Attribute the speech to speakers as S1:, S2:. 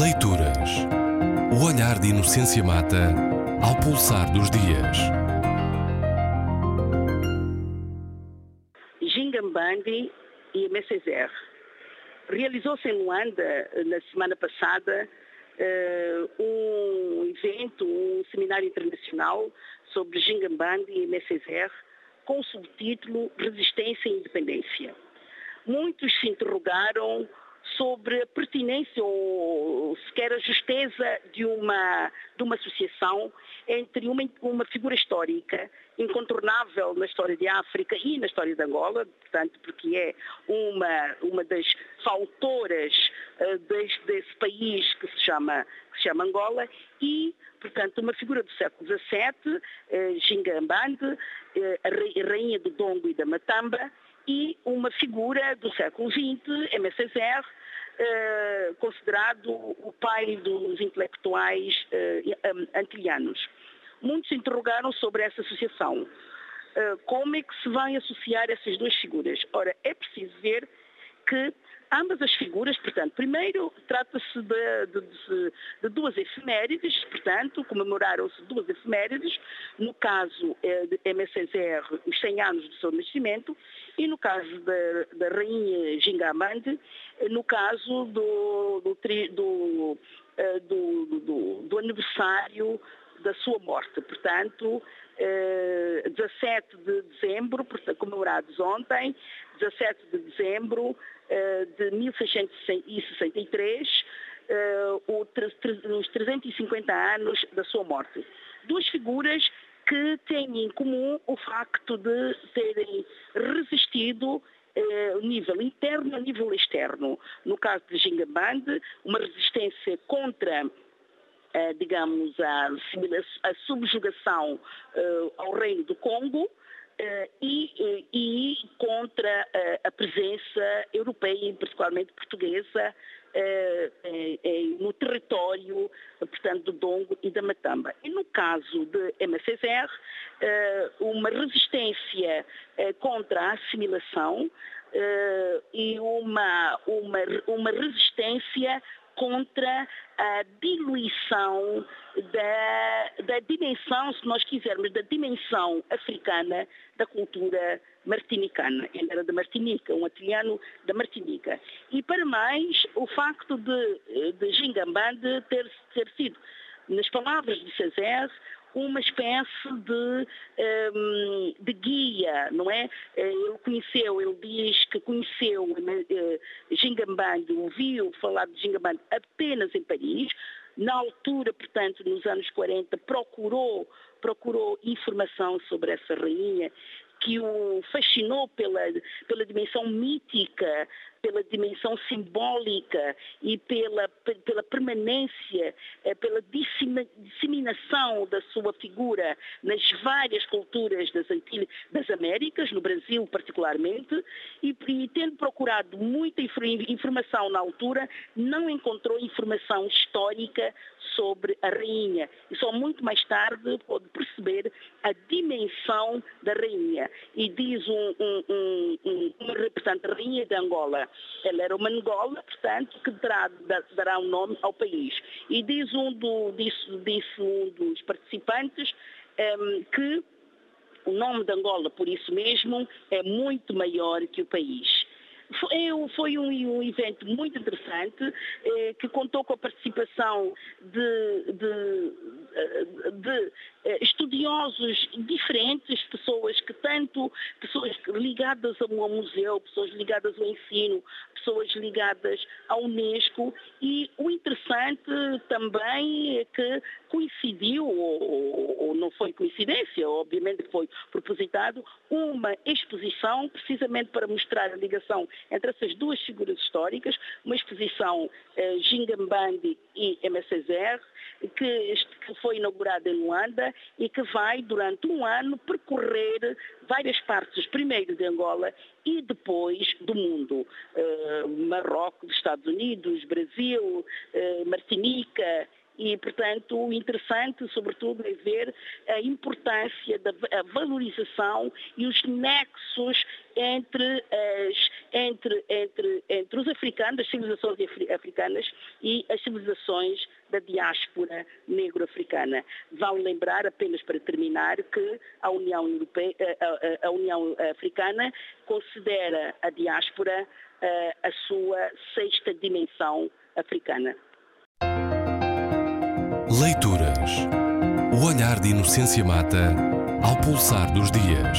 S1: Leituras. O olhar de Inocência Mata ao pulsar dos dias.
S2: Gingambandi e MSR. Realizou-se em Luanda, na semana passada, eh, um evento, um seminário internacional sobre Gingambandi e MSR com o subtítulo Resistência e Independência. Muitos se interrogaram sobre a pertinência ou sequer a justeza de uma, de uma associação entre uma, uma figura histórica incontornável na história de África e na história de Angola, portanto, porque é uma, uma das autoras uh, desse, desse país que se chama, que se chama Angola, e, portanto, uma figura do século XVII, uh, Gingambande, uh, a rainha do Dongo e da Matamba, e uma figura do século XX, Césaire, eh, considerado o pai dos intelectuais eh, antilhanos. Muitos se interrogaram sobre essa associação. Eh, como é que se vai associar essas duas figuras? Ora, é preciso ver que ambas as figuras, portanto, primeiro trata-se de, de, de, de, duas efemérides, portanto, comemoraram-se duas efemérides, no caso é, de MSR, os 100 anos do seu nascimento, e no caso da, Rainha Gingamande, no caso do, do, do, eh, do, do aniversário da sua morte. Portanto, 17 de dezembro, comemorados ontem, 17 de dezembro eh, de 1663, eh, os 350 anos da sua morte. Duas figuras que têm em comum o facto de terem resistido eh, nível interno a nível externo. No caso de Gingaband, uma resistência contra eh, digamos, a, a subjugação eh, ao reino do Congo, Uh, e, e, contra a presença europeia, particularmente portuguesa, no território, portanto, do Dongo e da Matamba. E no caso de MSR, uma resistência contra a assimilação e uma, uma, uma resistência contra a diluição da, da dimensão, se nós quisermos, da dimensão africana da cultura martinicana. Ele era da Martinica, um atiliano da Martinica. E para mais, o facto de, de Gingambande ter, ter sido, nas palavras de César, uma espécie de, um, de guia, não é? Eh, ele conheceu, ele diz que conheceu uh, ouviu falar de Gingambang apenas em Paris, na altura, portanto, nos anos 40, procurou, procurou informação sobre essa rainha que o fascinou pela, pela dimensão mítica, pela dimensão simbólica e pela, pela permanência, eh, pela disseminação da sua figura nas várias culturas das, Antilhas, das Américas, no Brasil particularmente, e, e tendo procurado muita informação na altura, não encontrou informação histórica sobre a rainha. E só muito mais tarde pôde perceber a dimensão da rainha. E diz um, um, um, um, uma representante rainha de Angola, ela era uma Angola, portanto, que dará, dará um nome ao país. E diz um, do, disse, disse um dos participantes um, que o nome de Angola, por isso mesmo, é muito maior que o país. Foi, foi um, evento muito interessante eh, que contou com a participação de, de, eh, de eh, estudiosos diferentes, pessoas que tanto, pessoas ligadas ao museu, pessoas ligadas ao ensino, pessoas ligadas à Unesco e interessante também que coincidiu, ou, ou não foi coincidência, obviamente foi propositado, uma exposição precisamente para mostrar a ligação entre essas duas figuras históricas, uma exposição eh, Gingambandi e MSR, que, que foi inaugurada em Luanda e que vai, durante um ano, percorrer várias partes, primeiro de Angola e depois do mundo. Uh, Marrocos, Estados Unidos, Brasil, Martinica E, portanto, o interessante, sobretudo, é ver a importância da valorização e os nexos entre, as, entre, entre, entre os africanos, as civilizações africanas e as civilizações da diáspora negro-africana. Vale lembrar, apenas para terminar, que a União, Europeia, a, a, a União Africana considera a diáspora eh, a sua sexta dimensão africana.
S1: Leituras. O olhar de Inocência Mata ao pulsar dos dias.